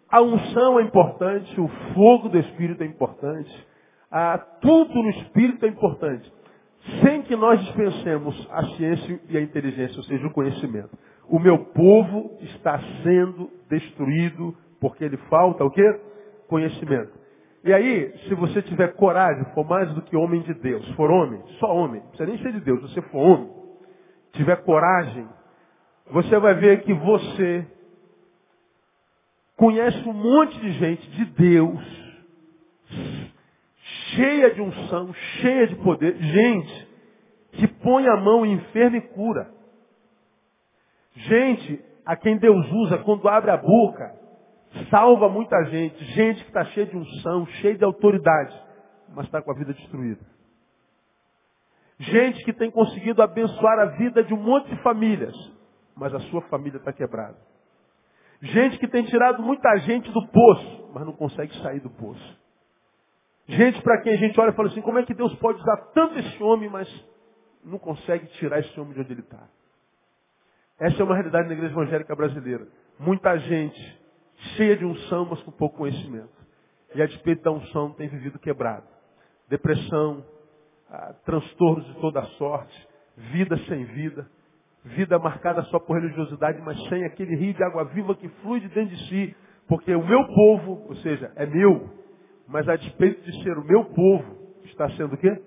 A unção é importante, o fogo do Espírito é importante, a, tudo no Espírito é importante. Sem que nós dispensemos a ciência e a inteligência, ou seja, o conhecimento. O meu povo está sendo destruído porque ele falta o quê? Conhecimento. E aí, se você tiver coragem, for mais do que homem de Deus, for homem, só homem, não precisa nem ser de Deus, você for homem, tiver coragem, você vai ver que você conhece um monte de gente de Deus, cheia de unção, cheia de poder, gente que põe a mão em enfermo e cura. Gente a quem Deus usa quando abre a boca, salva muita gente. Gente que está cheia de unção, cheia de autoridade, mas está com a vida destruída. Gente que tem conseguido abençoar a vida de um monte de famílias, mas a sua família está quebrada. Gente que tem tirado muita gente do poço, mas não consegue sair do poço. Gente para quem a gente olha e fala assim, como é que Deus pode usar tanto esse homem, mas não consegue tirar esse homem de onde ele está. Essa é uma realidade na igreja evangélica brasileira. Muita gente cheia de unção, mas com pouco conhecimento. E a despeito da unção tem vivido quebrado. Depressão, ah, transtornos de toda sorte, vida sem vida, vida marcada só por religiosidade, mas sem aquele rio de água viva que flui de dentro de si. Porque o meu povo, ou seja, é meu, mas a despeito de ser o meu povo, está sendo o quê?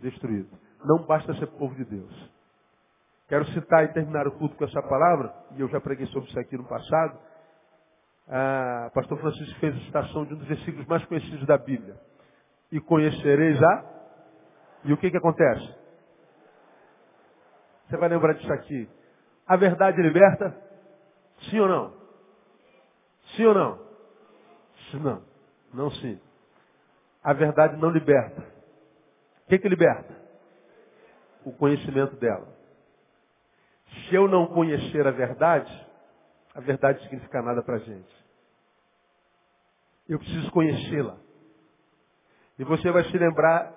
Destruído. Não basta ser povo de Deus. Quero citar e terminar o culto com essa palavra, e eu já preguei sobre isso aqui no passado. Ah, pastor Francisco fez a citação de um dos versículos mais conhecidos da Bíblia. E conhecereis a. E o que, que acontece? Você vai lembrar disso aqui. A verdade liberta? Sim ou não? Sim ou não? Sim, não. Não sim. A verdade não liberta. O que, que liberta? O conhecimento dela. Se eu não conhecer a verdade, a verdade não significa nada para a gente. Eu preciso conhecê-la. E você vai se lembrar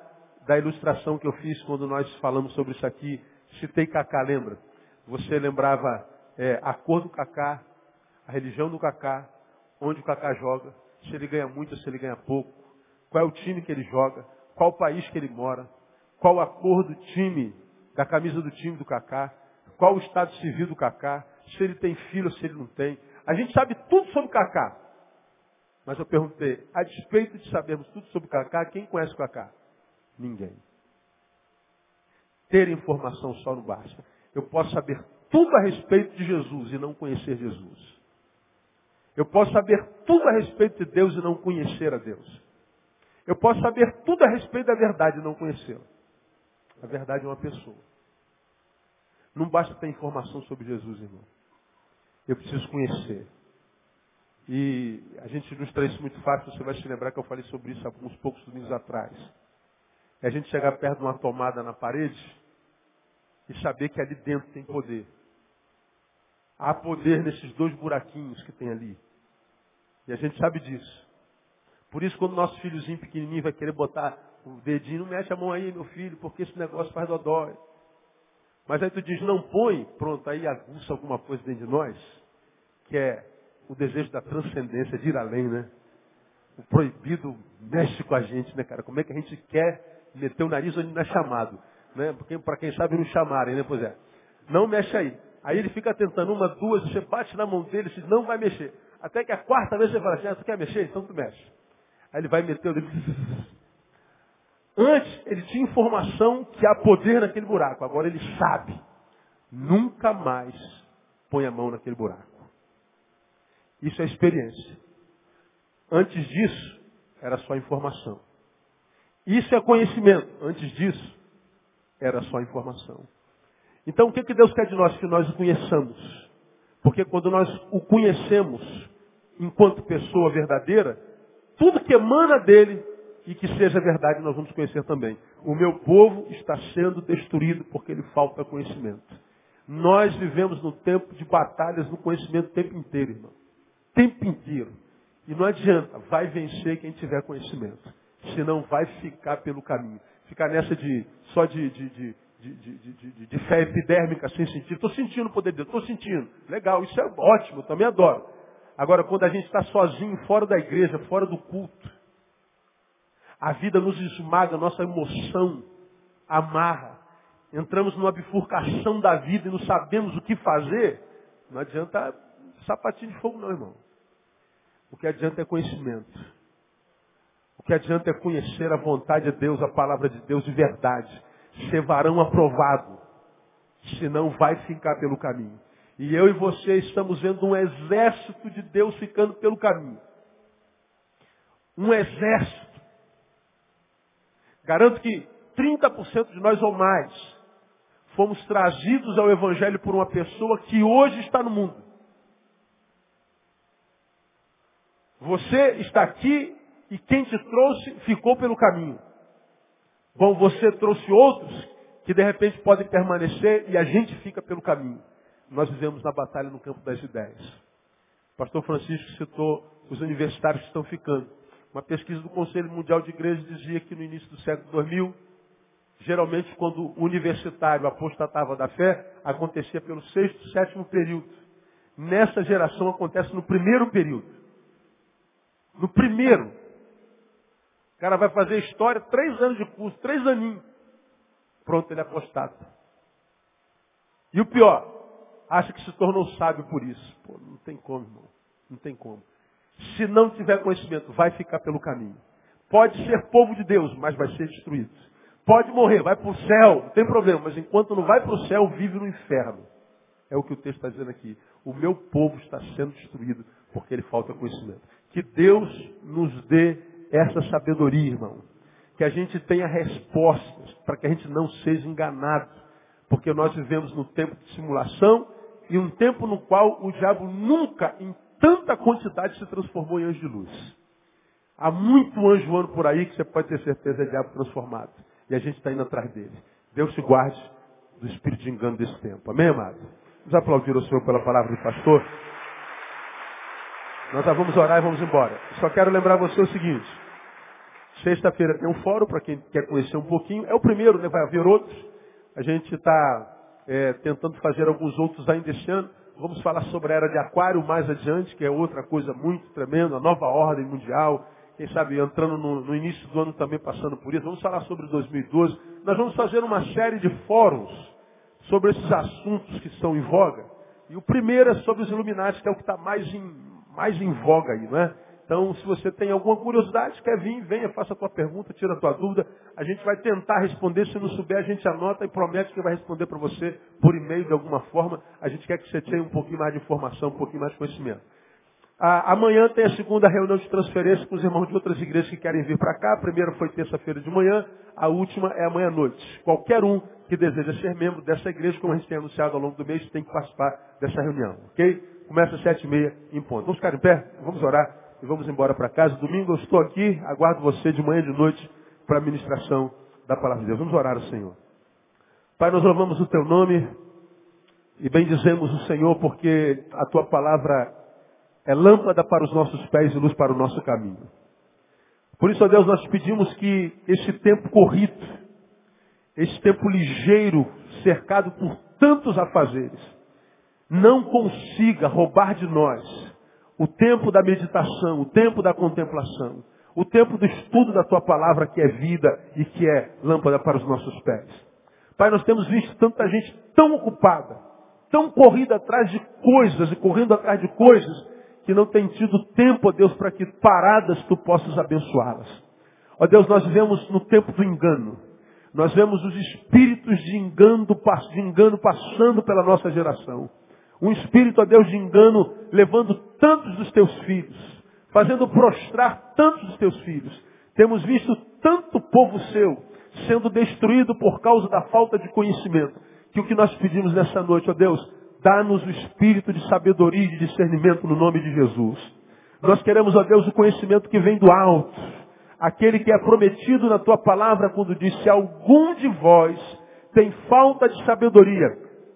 da ilustração que eu fiz quando nós falamos sobre isso aqui Citei Cacá, lembra? Você lembrava é, a cor do Cacá, a religião do Cacá, onde o Cacá joga, se ele ganha muito ou se ele ganha pouco, qual é o time que ele joga, qual o país que ele mora, qual a cor do time, da camisa do time do Cacá, qual o estado civil do Cacá, se ele tem filho ou se ele não tem. A gente sabe tudo sobre o Cacá. Mas eu perguntei, a despeito de sabermos tudo sobre o Cacá, quem conhece o Cacá? Ninguém. Ter informação só não basta. Eu posso saber tudo a respeito de Jesus e não conhecer Jesus. Eu posso saber tudo a respeito de Deus e não conhecer a Deus. Eu posso saber tudo a respeito da verdade e não conhecê-la. A verdade é uma pessoa. Não basta ter informação sobre Jesus, irmão. Eu preciso conhecer. E a gente ilustra isso muito fácil, você vai se lembrar que eu falei sobre isso há uns poucos domingos atrás é a gente chegar perto de uma tomada na parede e saber que ali dentro tem poder. Há poder nesses dois buraquinhos que tem ali. E a gente sabe disso. Por isso, quando nosso filhozinho pequenininho vai querer botar o dedinho, não mexe a mão aí, meu filho, porque esse negócio faz dodói. Mas aí tu diz, não põe, pronto, aí aguça alguma coisa dentro de nós, que é o desejo da transcendência, de ir além, né? O proibido mexe com a gente, né, cara? Como é que a gente quer meter o nariz onde não é chamado. Né? Porque para quem sabe não chamarem, né? Pois é. Não mexe aí. Aí ele fica tentando uma, duas, você bate na mão dele, e não vai mexer. Até que a quarta vez você fala assim, ah, tu quer mexer? Então tu mexe. Aí ele vai meter o dedo. Antes ele tinha informação que há poder naquele buraco. Agora ele sabe. Nunca mais põe a mão naquele buraco. Isso é experiência. Antes disso, era só informação. Isso é conhecimento. Antes disso, era só informação. Então, o que, que Deus quer de nós? Que nós o conheçamos. Porque quando nós o conhecemos enquanto pessoa verdadeira, tudo que emana dele e que seja verdade, nós vamos conhecer também. O meu povo está sendo destruído porque lhe falta conhecimento. Nós vivemos no tempo de batalhas no conhecimento o tempo inteiro, irmão. Tempo inteiro. E não adianta, vai vencer quem tiver conhecimento senão vai ficar pelo caminho. Ficar nessa de só de, de, de, de, de fé epidérmica sem sentido. Estou sentindo o poder de Deus, estou sentindo. Legal, isso é ótimo, eu também adoro. Agora, quando a gente está sozinho, fora da igreja, fora do culto, a vida nos esmaga, nossa emoção amarra. Entramos numa bifurcação da vida e não sabemos o que fazer. Não adianta sapatinho de fogo não, irmão. O que adianta é conhecimento. O que adianta é conhecer a vontade de Deus, a palavra de Deus de verdade. Ser varão aprovado. Senão vai ficar pelo caminho. E eu e você estamos vendo um exército de Deus ficando pelo caminho. Um exército. Garanto que 30% de nós ou mais fomos trazidos ao Evangelho por uma pessoa que hoje está no mundo. Você está aqui e quem te trouxe ficou pelo caminho. Bom, você trouxe outros que de repente podem permanecer e a gente fica pelo caminho. Nós vivemos na batalha no campo das ideias. O pastor Francisco citou os universitários que estão ficando. Uma pesquisa do Conselho Mundial de Igrejas dizia que no início do século 2000, geralmente quando o universitário apostatava da fé, acontecia pelo sexto, sétimo período. Nessa geração acontece no primeiro período. No primeiro. O cara vai fazer história, três anos de curso, três aninhos. Pronto, ele é apostata. E o pior, acha que se tornou sábio por isso. Pô, não tem como, irmão. Não tem como. Se não tiver conhecimento, vai ficar pelo caminho. Pode ser povo de Deus, mas vai ser destruído. Pode morrer, vai para o céu, não tem problema, mas enquanto não vai para o céu, vive no inferno. É o que o texto está dizendo aqui. O meu povo está sendo destruído porque ele falta conhecimento. Que Deus nos dê essa sabedoria, irmão. Que a gente tenha respostas para que a gente não seja enganado. Porque nós vivemos no tempo de simulação e um tempo no qual o diabo nunca, em tanta quantidade, se transformou em anjo de luz. Há muito anjo voando por aí que você pode ter certeza é diabo transformado. E a gente está indo atrás dele. Deus se guarde do espírito de engano desse tempo. Amém, amado? Vamos aplaudir o Senhor pela palavra do pastor. Nós já vamos orar e vamos embora. Só quero lembrar você o seguinte. Sexta-feira tem um fórum para quem quer conhecer um pouquinho. É o primeiro, né? vai haver outros. A gente está é, tentando fazer alguns outros ainda esse ano. Vamos falar sobre a era de aquário mais adiante, que é outra coisa muito tremenda, a nova ordem mundial. Quem sabe entrando no, no início do ano também passando por isso. Vamos falar sobre 2012. Nós vamos fazer uma série de fóruns sobre esses assuntos que estão em voga. E o primeiro é sobre os iluminados, que é o que está mais em, mais em voga aí, não é? Então, se você tem alguma curiosidade, quer vir, venha, faça a tua pergunta, tira a tua dúvida. A gente vai tentar responder. Se não souber, a gente anota e promete que vai responder para você por e-mail de alguma forma. A gente quer que você tenha um pouquinho mais de informação, um pouquinho mais de conhecimento. Ah, amanhã tem a segunda reunião de transferência com os irmãos de outras igrejas que querem vir para cá. A primeira foi terça-feira de manhã, a última é amanhã à noite. Qualquer um que deseja ser membro dessa igreja, como a gente tem anunciado ao longo do mês, tem que participar dessa reunião, ok? Começa às sete e meia em ponto. Vamos ficar em pé? Vamos orar e vamos embora para casa. Domingo eu estou aqui, aguardo você de manhã e de noite para a ministração da palavra de Deus. Vamos orar ao Senhor. Pai, nós louvamos o teu nome e bendizemos o Senhor porque a tua palavra é lâmpada para os nossos pés e luz para o nosso caminho. Por isso, ó Deus, nós pedimos que esse tempo corrido, esse tempo ligeiro, cercado por tantos afazeres, não consiga roubar de nós o tempo da meditação, o tempo da contemplação, o tempo do estudo da tua palavra que é vida e que é lâmpada para os nossos pés. Pai, nós temos visto tanta gente tão ocupada, tão corrida atrás de coisas e correndo atrás de coisas que não tem tido tempo, ó Deus, para que paradas tu possas abençoá-las. Ó Deus, nós vivemos no tempo do engano. Nós vemos os espíritos de engano, de engano passando pela nossa geração. Um espírito, ó Deus, de engano, levando tantos dos teus filhos, fazendo prostrar tantos dos teus filhos. Temos visto tanto povo seu sendo destruído por causa da falta de conhecimento. Que o que nós pedimos nessa noite, ó Deus, dá-nos o espírito de sabedoria e de discernimento no nome de Jesus. Nós queremos, ó Deus, o conhecimento que vem do alto. Aquele que é prometido na tua palavra quando disse, algum de vós tem falta de sabedoria,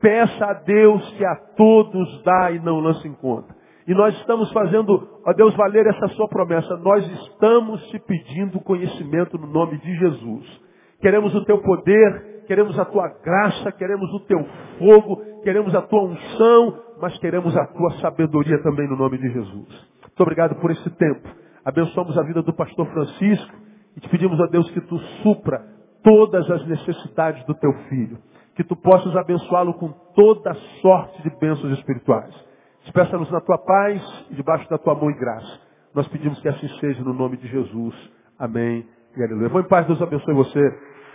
peça a Deus que a todos dá e não lança em conta. E nós estamos fazendo, ó Deus, valer essa sua promessa. Nós estamos te pedindo conhecimento no nome de Jesus. Queremos o teu poder, queremos a tua graça, queremos o teu fogo, queremos a tua unção, mas queremos a tua sabedoria também no nome de Jesus. Muito obrigado por esse tempo. Abençoamos a vida do pastor Francisco e te pedimos a Deus que tu supra todas as necessidades do teu filho que tu possas abençoá-lo com toda sorte de bênçãos espirituais. Despeça-nos na tua paz e debaixo da tua mão e graça. Nós pedimos que assim seja no nome de Jesus. Amém e aleluia. Vou em paz, Deus abençoe você.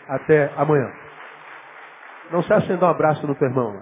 Até amanhã. Não se acenda um abraço no teu irmão.